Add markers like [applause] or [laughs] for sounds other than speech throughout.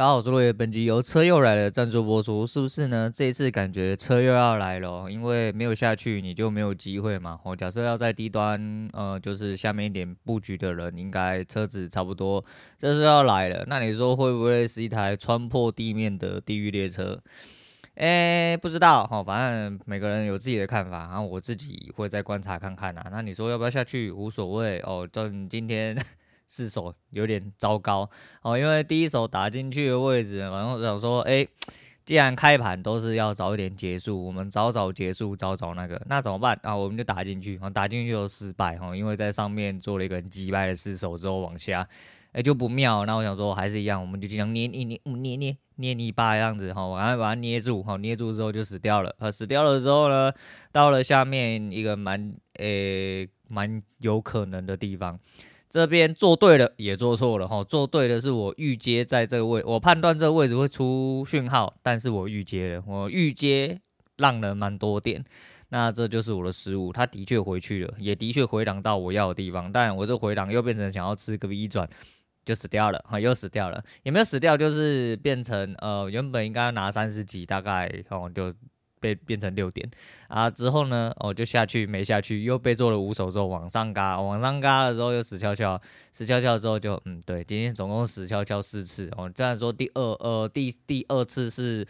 大家好，我是落叶。本集由车又来了赞助播出，是不是呢？这一次感觉车又要来了，因为没有下去，你就没有机会嘛。哦，假设要在低端，呃，就是下面一点布局的人，应该车子差不多，这是要来了。那你说会不会是一台穿破地面的地狱列车？诶，不知道哈，反正每个人有自己的看法，然后我自己会再观察看看呐。那你说要不要下去？无所谓哦。等今天。四手有点糟糕哦，因为第一手打进去的位置，然后想说，哎，既然开盘都是要早一点结束，我们早早结束，早早那个，那怎么办啊？我们就打进去，打进去就失败哈，因为在上面做了一个很击败的四手之后往下，哎就不妙。那我想说还是一样，我们就经常捏捏捏捏捏捏泥巴这样子哈，然后把它捏住哈，捏住之后就死掉了。死掉了之后呢，到了下面一个蛮诶蛮有可能的地方。这边做对了，也做错了哈。做对的是我预接在这个位，我判断这个位置会出讯号，但是我预接了，我预接让了蛮多点，那这就是我的失误。他的确回去了，也的确回档到我要的地方，但我这回档又变成想要吃个 V 转，就死掉了哈，又死掉了，也没有死掉，就是变成呃原本应该拿三十几，大概哦就。被变成六点啊，之后呢，哦就下去没下去，又被做了五手之后往上嘎，往上嘎了之后又死翘翘，死翘翘之后就嗯对，今天总共死翘翘四次哦，虽然说第二呃第第二次是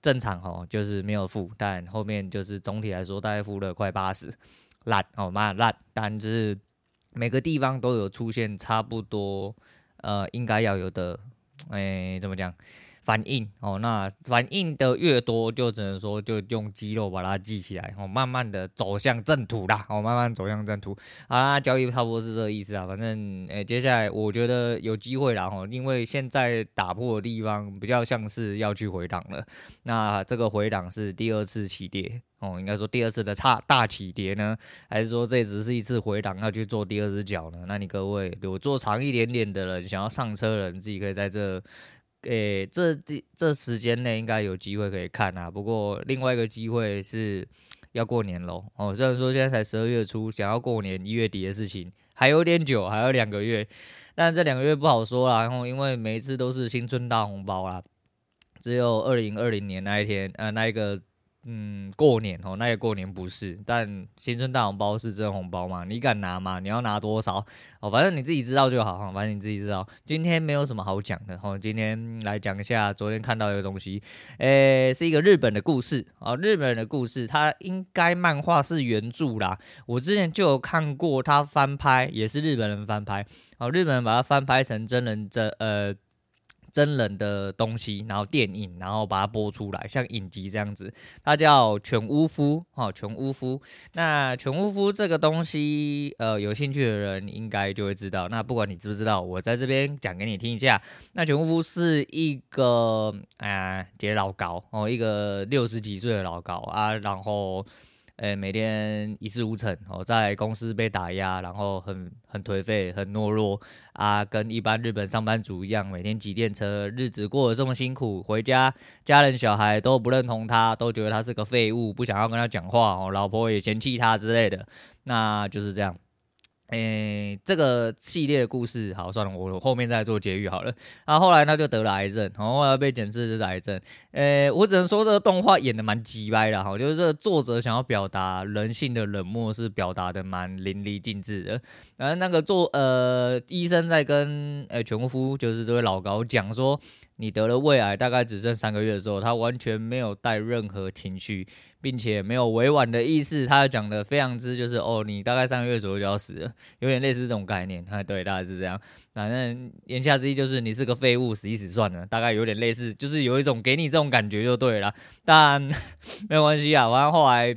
正常哦，就是没有负，但后面就是总体来说大概负了快八十，烂哦妈烂，但就是每个地方都有出现差不多呃应该要有的，哎怎么讲？反应哦，那反应的越多，就只能说就用肌肉把它记起来哦，慢慢的走向正途啦，哦，慢慢走向正途。好啦，交易差不多是这个意思啊，反正诶、接下来我觉得有机会啦哦，因为现在打破的地方比较像是要去回档了，那这个回档是第二次起跌哦，应该说第二次的差大起跌呢，还是说这只是一次回档要去做第二只脚呢？那你各位有做长一点点的人，想要上车的人，自己可以在这。诶、这这这时间内应该有机会可以看啊。不过另外一个机会是要过年喽。哦，虽然说现在才十二月初，想要过年一月底的事情还有点久，还有两个月。但这两个月不好说啦。然后因为每一次都是新春大红包啦，只有二零二零年那一天，呃，那一个。嗯，过年哦，那个过年不是，但新春大红包是真红包吗？你敢拿吗？你要拿多少？哦，反正你自己知道就好哈，反正你自己知道。今天没有什么好讲的哈，今天来讲一下昨天看到一个东西，诶、是一个日本的故事啊，日本的故事，它应该漫画是原著啦，我之前就有看过它翻拍，也是日本人翻拍，哦，日本人把它翻拍成真人这呃。真人的东西，然后电影，然后把它播出来，像影集这样子。它叫犬屋敷，哈，犬屋敷。那犬屋敷这个东西，呃，有兴趣的人应该就会知道。那不管你知不知道，我在这边讲给你听一下。那犬屋敷是一个啊，杰、呃、老高哦，一个六十几岁的老高啊，然后。诶，每天一事无成哦，在公司被打压，然后很很颓废，很懦弱啊，跟一般日本上班族一样，每天挤电车，日子过得这么辛苦，回家家人小孩都不认同他，都觉得他是个废物，不想要跟他讲话哦，老婆也嫌弃他之类的，那就是这样。诶、欸，这个系列的故事，好，算了，我后面再做结语好了。然后后来他就得了癌症，然后后来被检测是癌症。诶、我只能说这个动画演的蛮鸡掰的哈，就是这个作者想要表达人性的冷漠是表达的蛮淋漓尽致的。然后那个做呃医生在跟呃犬屋敷，就是这位老高讲说。你得了胃癌，大概只剩三个月的时候，他完全没有带任何情绪，并且没有委婉的意思，他讲的非常之就是哦，你大概三个月左右就要死了，有点类似这种概念。哎，[laughs] 对，大概是这样。反正言下之意就是你是个废物，死一死算了，大概有点类似，就是有一种给你这种感觉就对了。但 [laughs] 没有关系啊，反正后来。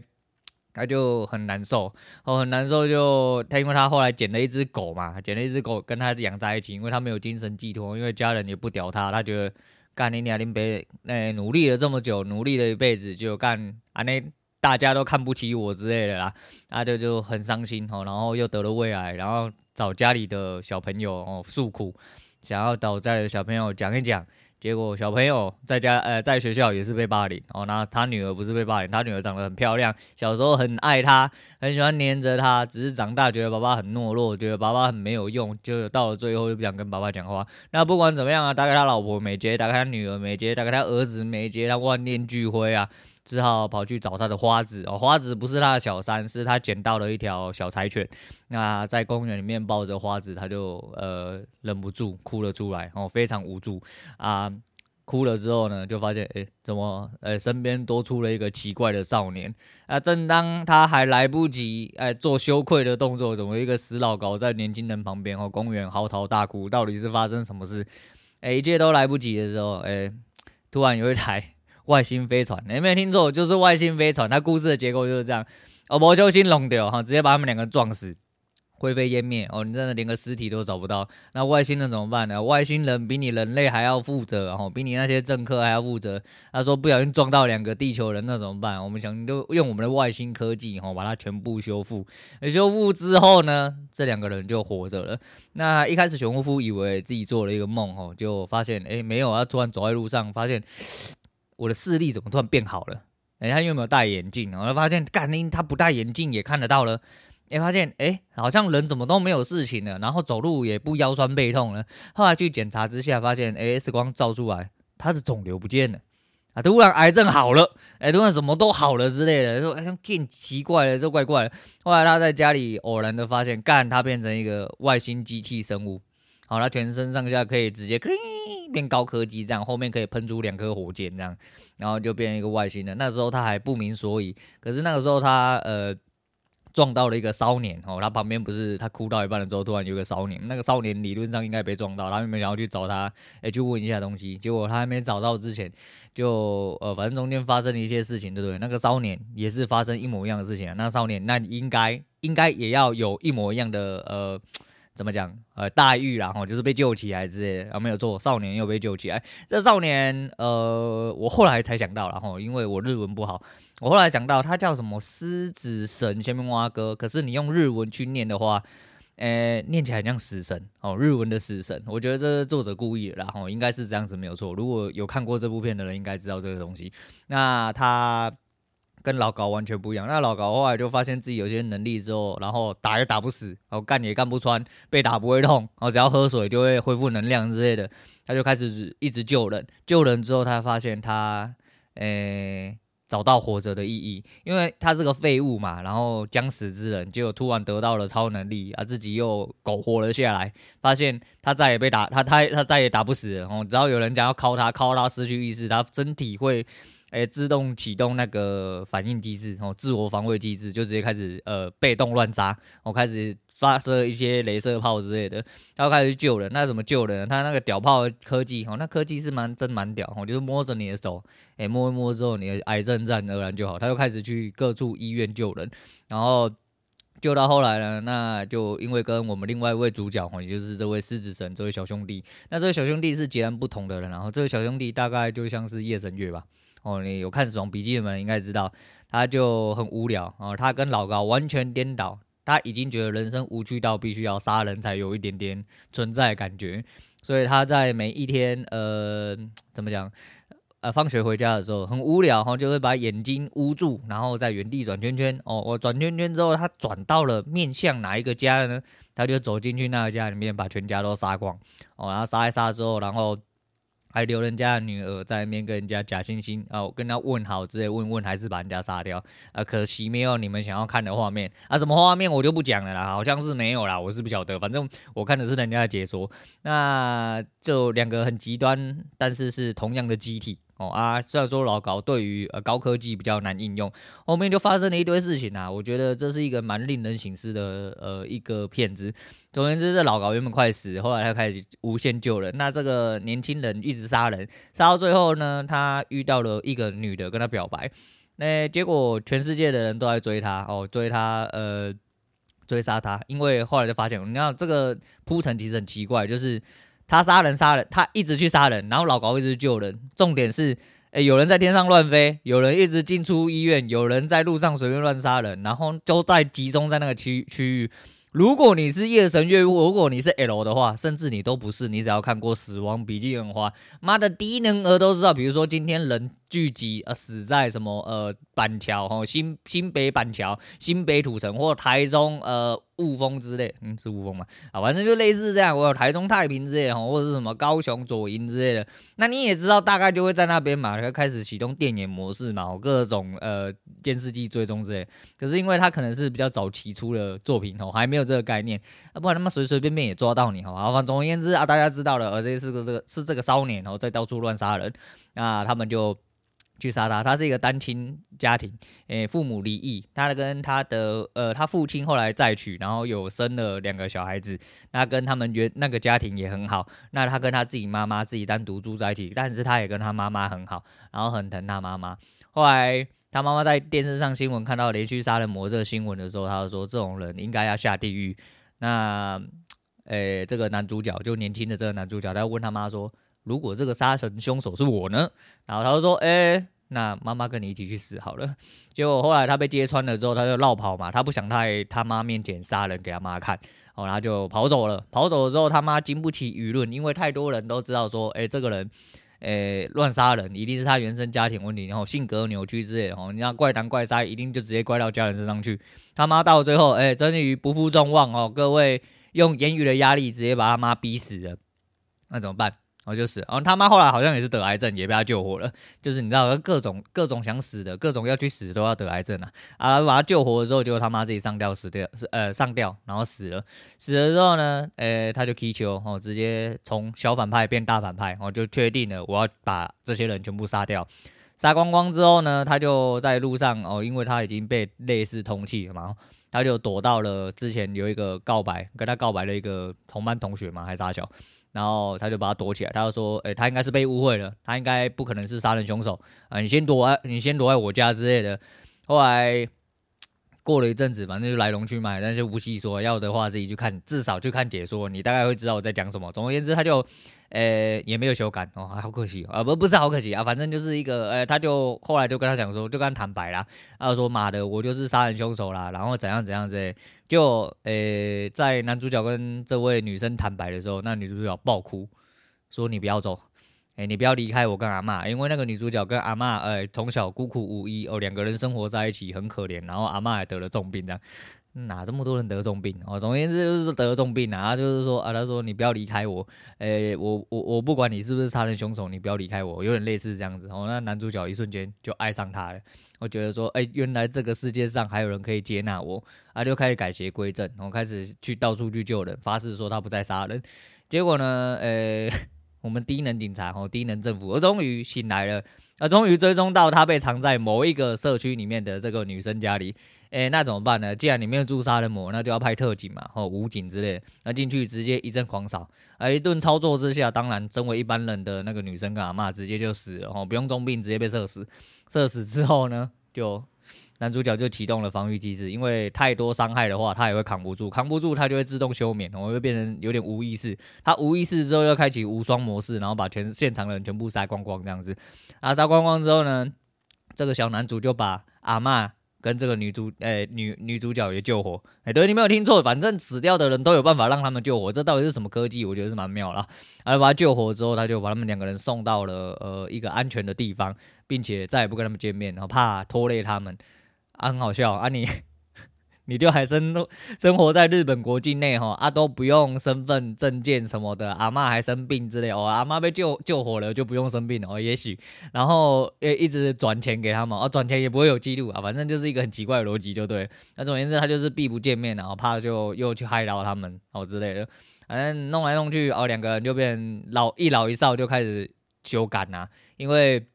他就很难受，哦，很难受就，他因为他后来捡了一只狗嘛，捡了一只狗跟他养在一起，因为他没有精神寄托，因为家人也不屌他，他觉得干你娘林北，哎，努力了这么久，努力了一辈子，就干啊那大家都看不起我之类的啦，他就就很伤心哦，然后又得了胃癌，然后找家里的小朋友哦诉苦，想要找家里的小朋友讲一讲。结果小朋友在家呃在学校也是被霸凌哦，那他女儿不是被霸凌，他女儿长得很漂亮，小时候很爱他，很喜欢黏着他，只是长大觉得爸爸很懦弱，觉得爸爸很没有用，就到了最后就不想跟爸爸讲话。那不管怎么样啊，打给他老婆没接，打给他女儿没接，打给他儿子没接，他万念俱灰啊。只好跑去找他的花子哦，花子不是他的小三，是他捡到了一条小柴犬。那在公园里面抱着花子，他就呃忍不住哭了出来哦，非常无助啊。哭了之后呢，就发现哎，怎么呃身边多出了一个奇怪的少年啊？正当他还来不及哎做羞愧的动作，怎么一个死老高在年轻人旁边哦，公园嚎啕大哭？到底是发生什么事？哎，一切都来不及的时候，哎，突然有一台。外星飞船，你有没有听错？就是外星飞船。它故事的结构就是这样，哦，魔球星弄掉哈，直接把他们两个撞死，灰飞烟灭。哦，你真的连个尸体都找不到。那外星人怎么办呢？外星人比你人类还要负责，哦比你那些政客还要负责。他说不小心撞到两个地球人，那怎么办？我们想就用我们的外星科技，哈，把它全部修复。修复之后呢，这两个人就活着了。那一开始熊夫以为自己做了一个梦，哦，就发现哎没有，他突然走在路上发现。我的视力怎么突然变好了？哎，他有没有戴眼镜？我就发现，干你他不戴眼镜也看得到了。哎，发现哎，好像人怎么都没有事情了，然后走路也不腰酸背痛了。后来去检查之下，发现哎，X 光照出来他的肿瘤不见了啊！突然癌症好了，哎，突然什么都好了之类的，说哎，更奇怪了，这怪怪的。后来他在家里偶然的发现，干他变成一个外星机器生物。好，他全身上下可以直接变高科技，这样后面可以喷出两颗火箭，这样，然后就变成一个外星人。那时候他还不明所以，可是那个时候他呃撞到了一个骚年哦，他旁边不是他哭到一半的时候，突然有个骚年，那个骚年理论上应该被撞到，他们想要去找他，哎、欸，去问一下东西，结果他还没找到之前，就呃反正中间发生了一些事情，对不对？那个骚年也是发生一模一样的事情啊，那骚年那应该应该也要有一模一样的呃。怎么讲？呃，待遇啦，吼，就是被救起来之类的，啊，没有错，少年又被救起来。这少年，呃，我后来才想到然后，因为我日文不好，我后来想到他叫什么狮子神前面蛙哥，可是你用日文去念的话，呃，念起来很像死神，哦，日文的死神。我觉得这是作者故意的，然后应该是这样子没有错。如果有看过这部片的人，应该知道这个东西。那他。跟老高完全不一样。那老高后来就发现自己有些能力之后，然后打也打不死，然后干也干不穿，被打不会痛，然后只要喝水就会恢复能量之类的。他就开始一直救人，救人之后，他发现他诶、找到活着的意义，因为他是个废物嘛，然后将死之人，结果突然得到了超能力啊，自己又苟活了下来，发现他再也被打，他他他再也打不死了。哦，只要有人讲要敲他，敲他失去意识，他身体会。诶，自动启动那个反应机制，哦，自我防卫机制，就直接开始呃被动乱杀，我、哦、开始发射一些镭射炮之类的，然后开始救人。那怎么救人？他那个屌炮科技，哦，那科技是蛮真蛮屌，哦，就是摸着你的手，诶，摸一摸之后，你的癌症自然而然就好。他就开始去各处医院救人，然后救到后来呢，那就因为跟我们另外一位主角，哦，也就是这位狮子神这位小兄弟，那这位小兄弟是截然不同的人，然后这位小兄弟大概就像是夜神月吧。哦，你有看《死亡笔记》的人应该知道，他就很无聊哦。他跟老高完全颠倒，他已经觉得人生无趣到必须要杀人才有一点点存在感觉，所以他在每一天呃，怎么讲呃，放学回家的时候很无聊，然后就会把眼睛捂住，然后在原地转圈圈。哦，我转圈圈之后，他转到了面向哪一个家呢？他就走进去那个家里面，把全家都杀光。哦，然后杀一杀之后，然后。还留人家的女儿在那边跟人家假惺惺啊，跟他问好之类问问，还是把人家杀掉啊？可惜没有你们想要看的画面啊！什么画面我就不讲了啦，好像是没有啦，我是不晓得，反正我看的是人家的解说。那就两个很极端，但是是同样的机体。哦啊，虽然说老高对于呃高科技比较难应用，后面就发生了一堆事情啊。我觉得这是一个蛮令人省思的呃一个片子。总而言之，这老高原本快死，后来他开始无限救人。那这个年轻人一直杀人，杀到最后呢，他遇到了一个女的跟他表白，那结果全世界的人都在追他哦，追他呃追杀他，因为后来就发现，你看这个铺陈其实很奇怪，就是。他杀人杀人，他一直去杀人，然后老高一直救人。重点是，诶，有人在天上乱飞，有人一直进出医院，有人在路上随便乱杀人，然后都在集中在那个区区域。如果你是夜神月，如果你是 L 的话，甚至你都不是，你只要看过《死亡笔记》的话，妈的低能儿都知道。比如说今天人聚集呃死在什么呃板桥哈新新北板桥新北土城或台中呃。雾峰之类，嗯，是雾峰嘛？啊，反正就类似这样。我有台中太平之类的，或者是什么高雄左营之类的。那你也知道，大概就会在那边嘛，就开始启动电眼模式嘛，各种呃监视器追踪之类。可是因为他可能是比较早期出的作品哦，还没有这个概念，啊，不然他妈随随便便也抓到你哈。反正总而言之啊，大家知道了，而这是个这个是这个骚年然后，在到处乱杀人，那他们就。去杀他，他是一个单亲家庭，诶、父母离异，他跟他的呃，他父亲后来再娶，然后有生了两个小孩子，那跟他们原那个家庭也很好，那他跟他自己妈妈自己单独住在一起，但是他也跟他妈妈很好，然后很疼他妈妈。后来他妈妈在电视上新闻看到连续杀人魔这个新闻的时候，他就说这种人应该要下地狱。那，诶、这个男主角就年轻的这个男主角，他问他妈说。如果这个杀人凶手是我呢？然后他就说：“哎、那妈妈跟你一起去死好了。”结果后来他被揭穿了之后，他就落跑嘛，他不想在他妈面前杀人给他妈看，哦，然后就跑走了。跑走了之后，他妈经不起舆论，因为太多人都知道说：“哎、这个人，哎、乱杀人一定是他原生家庭问题，然后性格扭曲之类的。哦，你要怪东怪杀，一定就直接怪到家人身上去。他妈到最后，哎、终于不负众望哦，各位用言语的压力直接把他妈逼死了，那怎么办？”然后就是，然后他妈后来好像也是得癌症，也被他救活了。就是你知道，各种各种想死的，各种要去死都要得癌症啊！啊，把他救活了之后，结果他妈自己上吊死掉，呃上吊，然后死了。死了之后呢，呃，他就踢球，哦，直接从小反派变大反派，哦，就确定了我要把这些人全部杀掉。杀光光之后呢，他就在路上，哦，因为他已经被类似通缉了嘛，他就躲到了之前有一个告白，跟他告白的一个同班同学嘛，还是啥小。然后他就把他躲起来，他就说：“哎、他应该是被误会了，他应该不可能是杀人凶手啊！你先躲在，你先躲在我家之类的。”后来过了一阵子，反正就来龙去脉，但是无细说，要的话自己去看，至少去看解说，你大概会知道我在讲什么。总而言之，他就。呃、也没有修改哦，好可惜啊，不不是好可惜啊，反正就是一个，呃、他就后来就跟他讲说，就跟他坦白啦，他就说妈的，我就是杀人凶手啦，然后怎样怎样之类，就呃、在男主角跟这位女生坦白的时候，那女主角爆哭，说你不要走，哎、你不要离开我跟阿嬷，因为那个女主角跟阿嬷，呃、欸，从小孤苦无依哦，两个人生活在一起很可怜，然后阿嬷还得了重病这样。哪这么多人得重病哦？总而言之就是得了重病啊，就是说啊，他说你不要离开我，哎、我我我不管你是不是杀人凶手，你不要离开我，有点类似这样子哦。那男主角一瞬间就爱上他了，我觉得说，哎、原来这个世界上还有人可以接纳我，他就开始改邪归正，然后开始去到处去救人，发誓说他不再杀人。结果呢，呃、我们低能警察哦，低能政府，我终于醒来了，啊，终于追踪到他被藏在某一个社区里面的这个女生家里。哎，那怎么办呢？既然里面住杀人魔，那就要派特警嘛，哦武警之类，那进去直接一阵狂扫，啊，一顿操作之下，当然身为一般人的那个女生跟阿嬷直接就死了，哦，不用重病，直接被射死。射死之后呢，就男主角就启动了防御机制，因为太多伤害的话，他也会扛不住，扛不住他就会自动休眠，然后会变成有点无意识。他无意识之后，又开启无双模式，然后把全现场的人全部杀光光这样子。啊，杀光光之后呢，这个小男主就把阿嬷。跟这个女主，诶、欸，女女主角也救活，诶、欸，对，你没有听错，反正死掉的人都有办法让他们救活，这到底是什么科技？我觉得是蛮妙啦。然后把他救活之后，他就把他们两个人送到了呃一个安全的地方，并且再也不跟他们见面，然后怕拖累他们。啊，很好笑啊，你。[laughs] 你就还生生活在日本国境内哈啊，都不用身份证件什么的，阿嬷还生病之类哦，阿嬷被救救活了就不用生病哦，也许然后也一直转钱给他们哦，转钱也不会有记录啊，反正就是一个很奇怪的逻辑就对。那总而言之，他就是避不见面，然后怕就又去害到他们哦之类的，反正弄来弄去哦，两个人就变老一老一少就开始修改呐，因为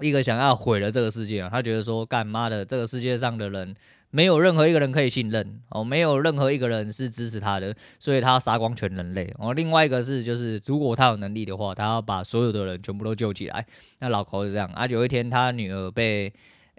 一个想要毁了这个世界啊，他觉得说干妈的这个世界上的人。没有任何一个人可以信任哦，没有任何一个人是支持他的，所以他要杀光全人类哦。另外一个是，就是如果他有能力的话，他要把所有的人全部都救起来。那老头是这样啊，有一天他女儿被，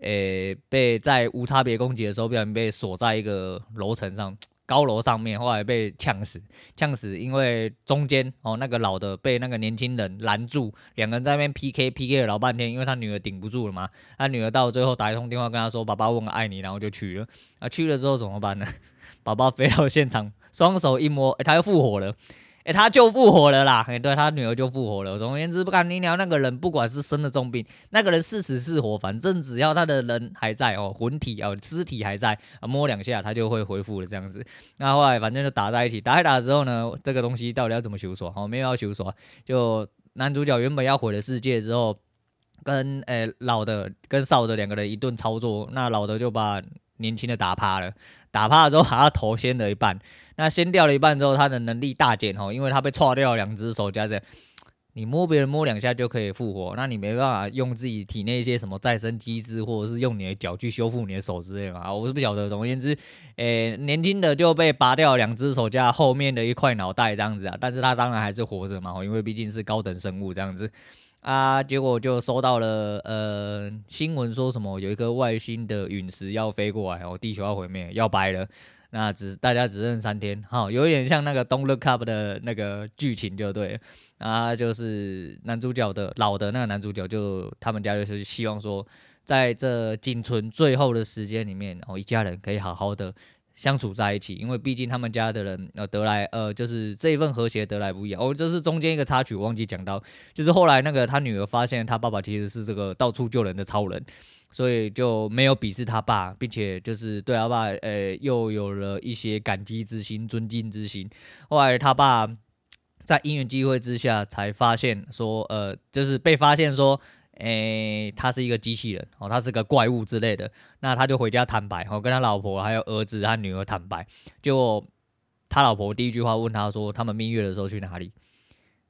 诶、被在无差别攻击的时候，不小心被锁在一个楼层上。高楼上面，后来被呛死，呛死，因为中间哦那个老的被那个年轻人拦住，两个人在那边 PK PK 了老半天，因为他女儿顶不住了嘛，他女儿到最后打一通电话跟他说：“爸爸，我爱你。”然后就去了，啊去了之后怎么办呢？[laughs] 宝宝飞到现场，双手一摸，哎，他又复活了。哎，他就复活了啦！哎，对他女儿就复活了。总而言之，不干你聊，那个人不管是生了重病，那个人是死是活，反正只要他的人还在哦，魂体哦，尸体还在，摸两下他就会恢复了这样子。那后来反正就打在一起，打一打之后呢，这个东西到底要怎么修锁？哦，没有要修锁，就男主角原本要毁了世界之后，跟哎老的跟少的两个人一顿操作，那老的就把年轻的打趴了，打趴了之后把他头掀了一半。那先掉了一半之后，他的能力大减哦，因为他被踹掉了两只手，加上你摸别人摸两下就可以复活，那你没办法用自己体内一些什么再生机制，或者是用你的脚去修复你的手之类的嘛？我是不晓得。总而言之，诶、年轻的就被拔掉两只手加后面的一块脑袋这样子啊，但是他当然还是活着嘛，因为毕竟是高等生物这样子啊。结果就收到了呃新闻说什么有一个外星的陨石要飞过来哦，地球要毁灭要掰了。那只大家只剩三天，好，有点像那个《Don't Look Up》的那个剧情就对，啊，就是男主角的老的那个男主角，就他们家就是希望说，在这仅存最后的时间里面，哦，一家人可以好好的相处在一起，因为毕竟他们家的人呃得来呃就是这一份和谐得来不易哦，这是中间一个插曲，我忘记讲到，就是后来那个他女儿发现他爸爸其实是这个到处救人的超人。所以就没有鄙视他爸，并且就是对他爸，呃，又有了一些感激之心、尊敬之心。后来他爸在因缘机会之下，才发现说，呃，就是被发现说，诶，他是一个机器人，哦，他是个怪物之类的。那他就回家坦白，哦，跟他老婆还有儿子和女儿坦白。就他老婆第一句话问他说，他们蜜月的时候去哪里？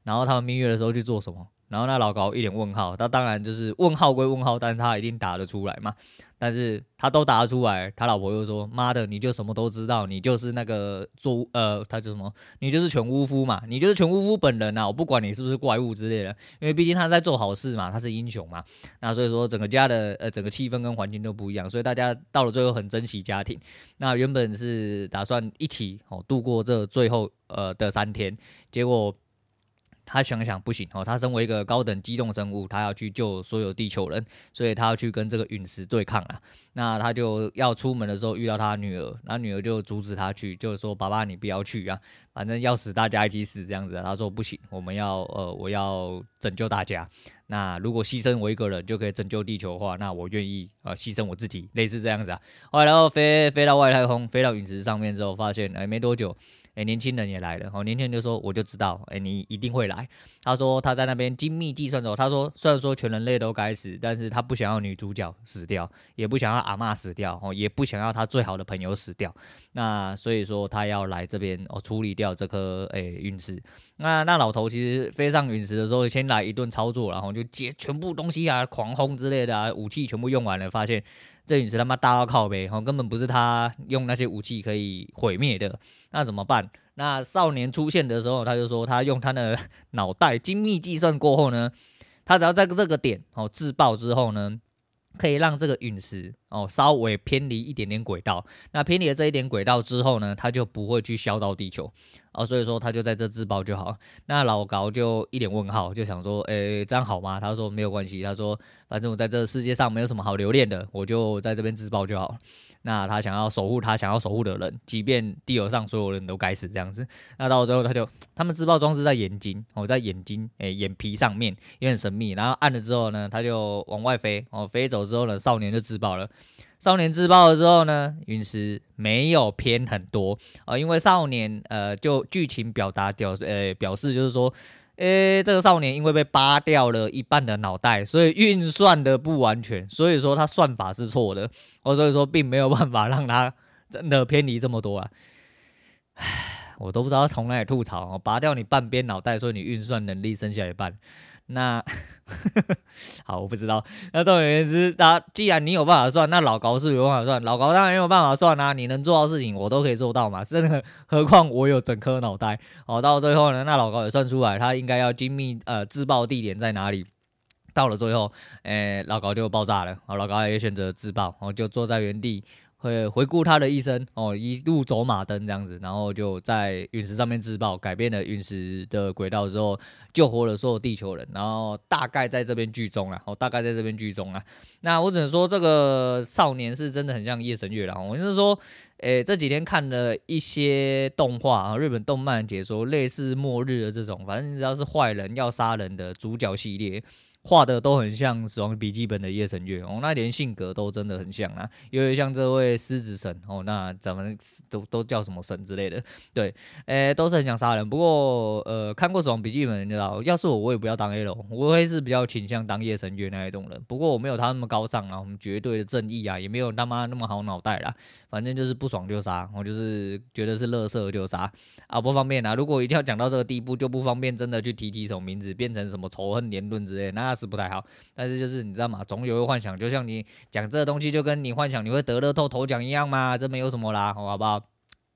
然后他们蜜月的时候去做什么？然后那老高一脸问号，他当然就是问号归问号，但是他一定答得出来嘛。但是他都答得出来，他老婆又说：“妈的，你就什么都知道，你就是那个做呃，他叫什么？你就是全巫夫嘛，你就是全巫夫本人呐、啊！我不管你是不是怪物之类的，因为毕竟他在做好事嘛，他是英雄嘛。那所以说整个家的呃整个气氛跟环境都不一样，所以大家到了最后很珍惜家庭。那原本是打算一起哦度过这最后呃的三天，结果。”他想想不行哦，他身为一个高等机动生物，他要去救所有地球人，所以他要去跟这个陨石对抗了。那他就要出门的时候遇到他女儿，那女儿就阻止他去，就是说：“爸爸，你不要去啊，反正要死大家一起死这样子。”他说：“不行，我们要呃，我要拯救大家。那如果牺牲我一个人就可以拯救地球的话，那我愿意呃牺牲我自己，类似这样子啊。”后来然后飞飞到外太空，飞到陨石上面之后，发现哎没多久。诶、年轻人也来了。哦，年轻人就说：“我就知道，诶、你一定会来。”他说他在那边精密计算着。他说：“虽然说全人类都该死，但是他不想要女主角死掉，也不想要阿嬷死掉，哦，也不想要他最好的朋友死掉。那所以说他要来这边哦，处理掉这颗诶陨石。那那老头其实飞上陨石的时候，先来一顿操作，然后就接全部东西啊，狂轰之类的啊，武器全部用完了，发现。”这陨石他妈大到靠北，根本不是他用那些武器可以毁灭的。那怎么办？那少年出现的时候，他就说他用他的脑袋精密计算过后呢，他只要在这个点哦自爆之后呢，可以让这个陨石哦稍微偏离一点点轨道。那偏离了这一点轨道之后呢，他就不会去削到地球。哦，所以说他就在这自爆就好。那老高就一脸问号，就想说，诶，这样好吗？他说没有关系。他说，反正我在这世界上没有什么好留恋的，我就在这边自爆就好。那他想要守护他想要守护的人，即便地球上所有人都该死这样子。那到最后他就，他们自爆装置在眼睛，哦，在眼睛，诶，眼皮上面，也很神秘。然后按了之后呢，他就往外飞，哦，飞走之后呢，少年就自爆了。少年自爆了之后呢，陨石没有偏很多啊、因为少年呃，就剧情表达表呃表示就是说，诶、欸，这个少年因为被扒掉了一半的脑袋，所以运算的不完全，所以说他算法是错的，哦，所以说并没有办法让他真的偏离这么多啊，唉，我都不知道从哪里吐槽，拔掉你半边脑袋，所以你运算能力剩下一半。那 [laughs] 好，我不知道。那总而言之，那既然你有办法算，那老高是有办法算？老高当然没有办法算啊！你能做到的事情，我都可以做到嘛。甚至何况我有整颗脑袋。哦，到最后呢，那老高也算出来，他应该要精密呃自爆地点在哪里。到了最后，诶、老高就爆炸了。哦，老高也选择自爆，然后就坐在原地。会回顾他的一生哦，一路走马灯这样子，然后就在陨石上面自爆，改变了陨石的轨道之后，救活了所有地球人，然后大概在这边剧终了，哦，大概在这边剧终了。那我只能说，这个少年是真的很像夜神月了。我就是说，诶，这几天看了一些动画啊，日本动漫解说，类似末日的这种，反正只要是坏人要杀人的主角系列。画的都很像《死亡笔记本》的夜神月哦，那连性格都真的很像啊，因为像这位狮子神哦，那咱们都都叫什么神之类的，对，诶、都是很想杀人。不过呃，看过《死亡笔记本》你知道，要是我，我也不要当 L，我会是比较倾向当夜神月那一种人。不过我没有他那么高尚啊，我们绝对的正义啊，也没有他妈那么好脑袋啦。反正就是不爽就杀，我就是觉得是乐色就杀啊，不方便啊。如果一定要讲到这个地步，就不方便真的去提提什么名字，变成什么仇恨言论之类的，是不太好，但是就是你知道吗？总有个幻想，就像你讲这个东西，就跟你幻想你会得乐透头奖一样嘛，这没有什么啦，好不好？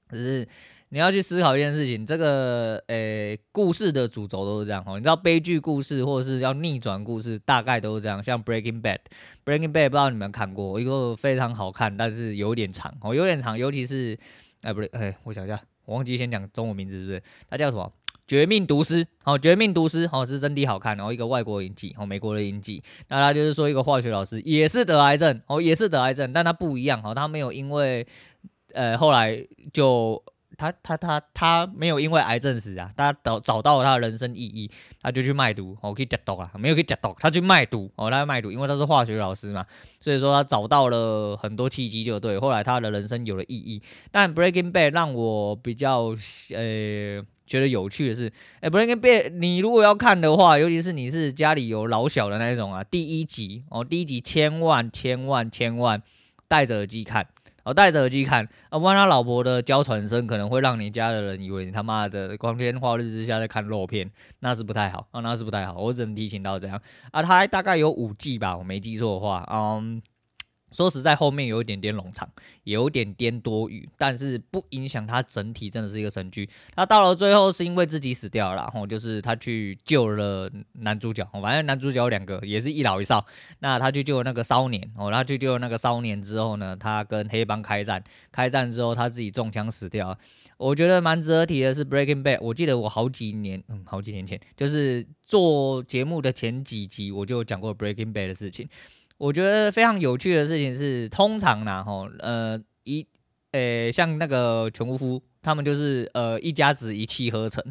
可是你要去思考一件事情，这个诶、故事的主轴都是这样哦。你知道悲剧故事或者是要逆转故事，大概都是这样。像 Breaking Bad，Breaking Bad 不知道你们看过，一个非常好看，但是有点长哦，有点长，尤其是哎不对，哎，我想一下，我忘记先讲中文名字，是不是？它叫什么？绝命毒师，好，绝命毒师，好是真的好看，然后一个外国影集，哦，美国的影集，那他就是说一个化学老师也是得癌症，哦，也是得癌症，但他不一样，哦，他没有因为，呃，后来就他他他他没有因为癌症死啊，他找找到了他的人生意义，他就去卖毒，哦，可以戒毒啦，没有可以戒毒，他去卖毒，哦，他卖毒，因为他是化学老师嘛，所以说他找到了很多契机，就对，后来他的人生有了意义。但 Breaking Bad 让我比较，呃。觉得有趣的是，哎，Breaking Bad，你如果要看的话，尤其是你是家里有老小的那种啊，第一集哦，第一集千万千万千万戴着耳机看，哦，戴着耳机看，啊，不然他老婆的娇喘声可能会让你家的人以为你他妈的光天化日之下在看肉片，那是不太好啊，那是不太好，我只能提醒到这样啊，他大概有五季吧，我没记错的话，嗯。说实在，后面有一点点冗长，有一点点多余，但是不影响它整体真的是一个神剧。他到了最后是因为自己死掉了，然后就是他去救了男主角，反正男主角有两个也是一老一少。那他去救那个少年，哦，他去救那个少年之后呢，他跟黑帮开战，开战之后他自己中枪死掉。我觉得蛮值得提的是《Breaking Bad》，我记得我好几年，嗯，好几年前，就是做节目的前几集，我就讲过《Breaking Bad》的事情。我觉得非常有趣的事情是，通常呢，吼，呃，一，呃、像那个全屋夫，他们就是呃一家子一气呵成，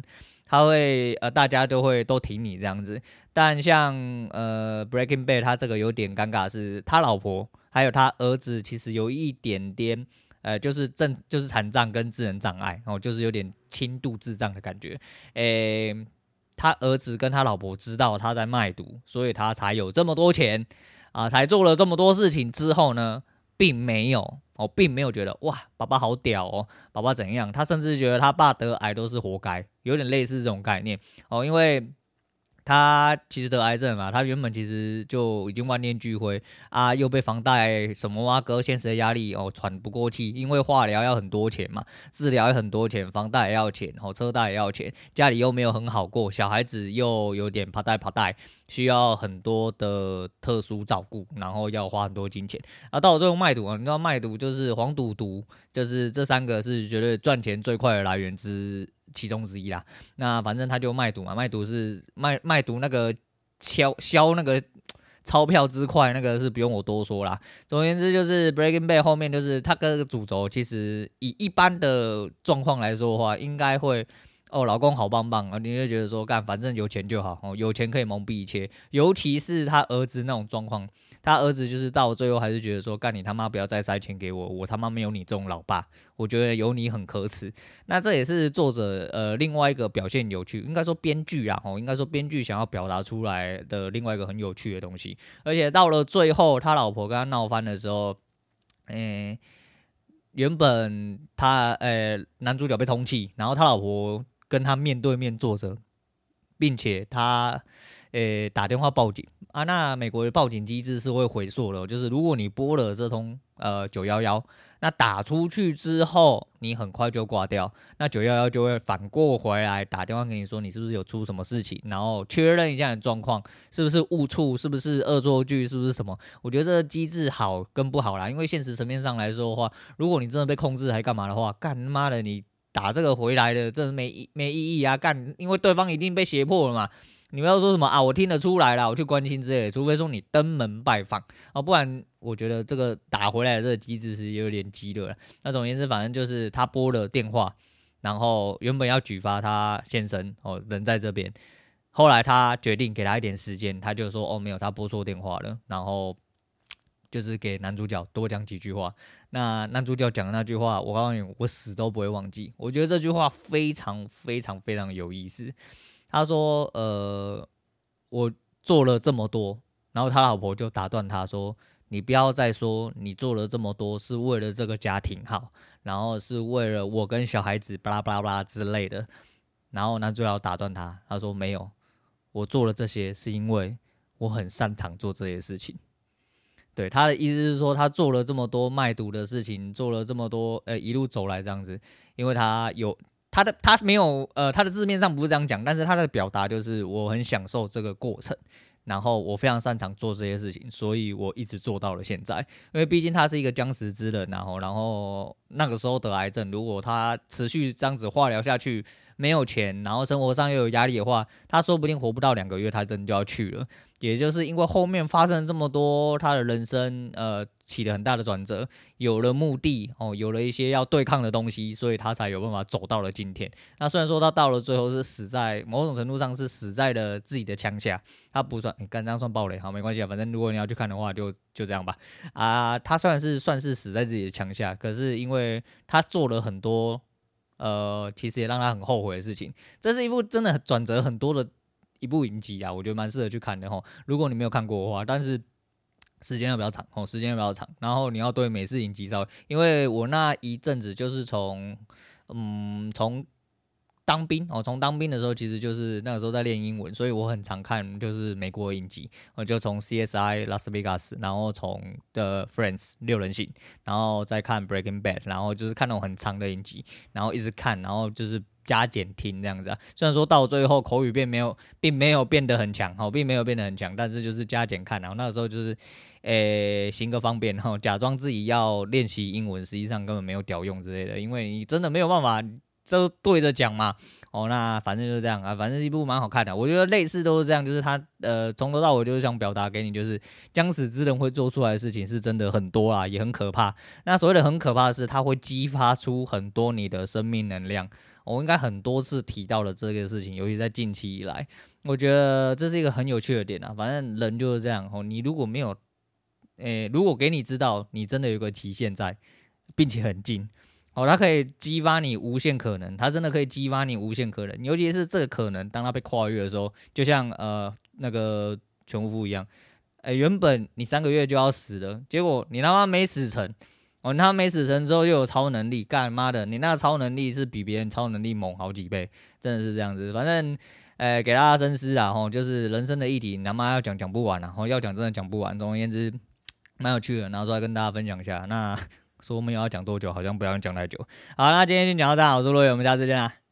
他会呃大家都会都挺你这样子。但像呃 Breaking Bad，他这个有点尴尬，是他老婆还有他儿子，其实有一点点呃就是正就是残障跟智能障碍，然后就是有点轻度智障的感觉。诶、他儿子跟他老婆知道他在卖毒，所以他才有这么多钱。啊，才做了这么多事情之后呢，并没有哦，并没有觉得哇，爸爸好屌哦，爸爸怎样？他甚至觉得他爸得癌都是活该，有点类似这种概念哦，因为。他其实得癌症嘛，他原本其实就已经万念俱灰啊，又被房贷什么啊，隔现实的压力哦，喘不过气，因为化疗要很多钱嘛，治疗也很多钱，房贷也要钱，哦，车贷也要钱，家里又没有很好过，小孩子又有点怕贷怕贷，需要很多的特殊照顾，然后要花很多金钱啊。到了最后卖毒啊，你知道卖毒就是黄赌毒，就是这三个是绝对赚钱最快的来源之。其中之一啦，那反正他就卖毒嘛，卖毒是卖卖毒那个敲销那个钞票之快，那个是不用我多说啦。总而言之，就是 Breaking Bad 后面就是他跟这个主轴，其实以一般的状况来说的话，应该会哦，老公好棒棒啊，你就觉得说干，反正有钱就好哦，有钱可以蒙蔽一切，尤其是他儿子那种状况。他儿子就是到最后还是觉得说，干你他妈不要再塞钱给我，我他妈没有你这种老爸，我觉得有你很可耻。那这也是作者呃另外一个表现有趣，应该说编剧啊，哦，应该说编剧想要表达出来的另外一个很有趣的东西。而且到了最后，他老婆跟他闹翻的时候，诶、欸，原本他呃、男主角被通缉，然后他老婆跟他面对面坐着，并且他。诶打电话报警啊。那美国的报警机制是会回溯的，就是如果你拨了这通呃九幺幺。那打出去之后，你很快就挂掉，那九幺幺就会反过回来打电话给你说，你是不是有出什么事情，然后确认一下你状况，是不是误触，是不是恶作剧，是不是什么？我觉得这个机制好跟不好啦，因为现实层面上来说的话，如果你真的被控制还干嘛的话，干妈的你打这个回来的，真的没没意义啊，干，因为对方已经被胁迫了嘛。你们要说什么啊？我听得出来了，我去关心之类的，除非说你登门拜访啊，不然我觉得这个打回来的这个机制是有点鸡肋了。那总而言之，反正就是他拨了电话，然后原本要举发他先生哦，人在这边，后来他决定给他一点时间，他就说哦没有，他拨错电话了，然后就是给男主角多讲几句话。那男主角讲的那句话，我告诉你，我死都不会忘记。我觉得这句话非常非常非常有意思。他说：“呃，我做了这么多，然后他老婆就打断他说：‘你不要再说你做了这么多是为了这个家庭好，然后是为了我跟小孩子巴拉巴拉巴拉之类的。’然后男主角打断他，他说：‘没有，我做了这些是因为我很擅长做这些事情。’对，他的意思是说，他做了这么多卖毒的事情，做了这么多，呃，一路走来这样子，因为他有。”他的他没有呃，他的字面上不是这样讲，但是他的表达就是我很享受这个过程，然后我非常擅长做这些事情，所以我一直做到了现在。因为毕竟他是一个将死之人，然后然后那个时候得癌症，如果他持续这样子化疗下去，没有钱，然后生活上又有压力的话，他说不定活不到两个月，他真的就要去了。也就是因为后面发生了这么多，他的人生呃起了很大的转折，有了目的哦，有了一些要对抗的东西，所以他才有办法走到了今天。那虽然说他到了最后是死在某种程度上是死在了自己的枪下，他不算，你刚刚算暴雷，好没关系啊，反正如果你要去看的话就，就这样吧。啊，他算是算是死在自己的枪下，可是因为他做了很多呃，其实也让他很后悔的事情。这是一部真的转折很多的。一部影集啊，我觉得蛮适合去看的哈。如果你没有看过的话，但是时间要比较长哦，时间要比较长。然后你要对美式影集稍微，因为我那一阵子就是从嗯从当兵哦，从当兵的时候其实就是那个时候在练英文，所以我很常看就是美国影集。我就从 CSI Las Vegas，然后从 The Friends 六人行，然后再看 Breaking Bad，然后就是看那种很长的影集，然后一直看，然后就是。加减听这样子啊，虽然说到最后口语并没有，并没有变得很强哈，并没有变得很强，但是就是加减看，然后那个时候就是，诶、行个方便哈，假装自己要练习英文，实际上根本没有屌用之类的，因为你真的没有办法就对着讲嘛。哦，那反正就是这样啊，反正一部蛮好看的，我觉得类似都是这样，就是他呃从头到尾就是想表达给你，就是将死之人会做出来的事情是真的很多啊，也很可怕。那所谓的很可怕的是，它会激发出很多你的生命能量。我应该很多次提到了这个事情，尤其在近期以来，我觉得这是一个很有趣的点啊。反正人就是这样哦，你如果没有，诶，如果给你知道你真的有个极限在，并且很近，哦，它可以激发你无限可能，它真的可以激发你无限可能。尤其是这个可能，当它被跨越的时候，就像呃那个全武夫一样，诶，原本你三个月就要死了，结果你他妈没死成。哦，他没死成之后又有超能力，干妈的，你那超能力是比别人超能力猛好几倍，真的是这样子。反正，诶、给大家深思啊，吼，就是人生的议题，你他妈要讲讲不完啊，吼，要讲真的讲不完。总而言之，蛮有趣的，拿出来跟大家分享一下。那说我们要讲多久，好像不要讲太久。好，那今天就讲到这，我是陆伟，我们下次见啦。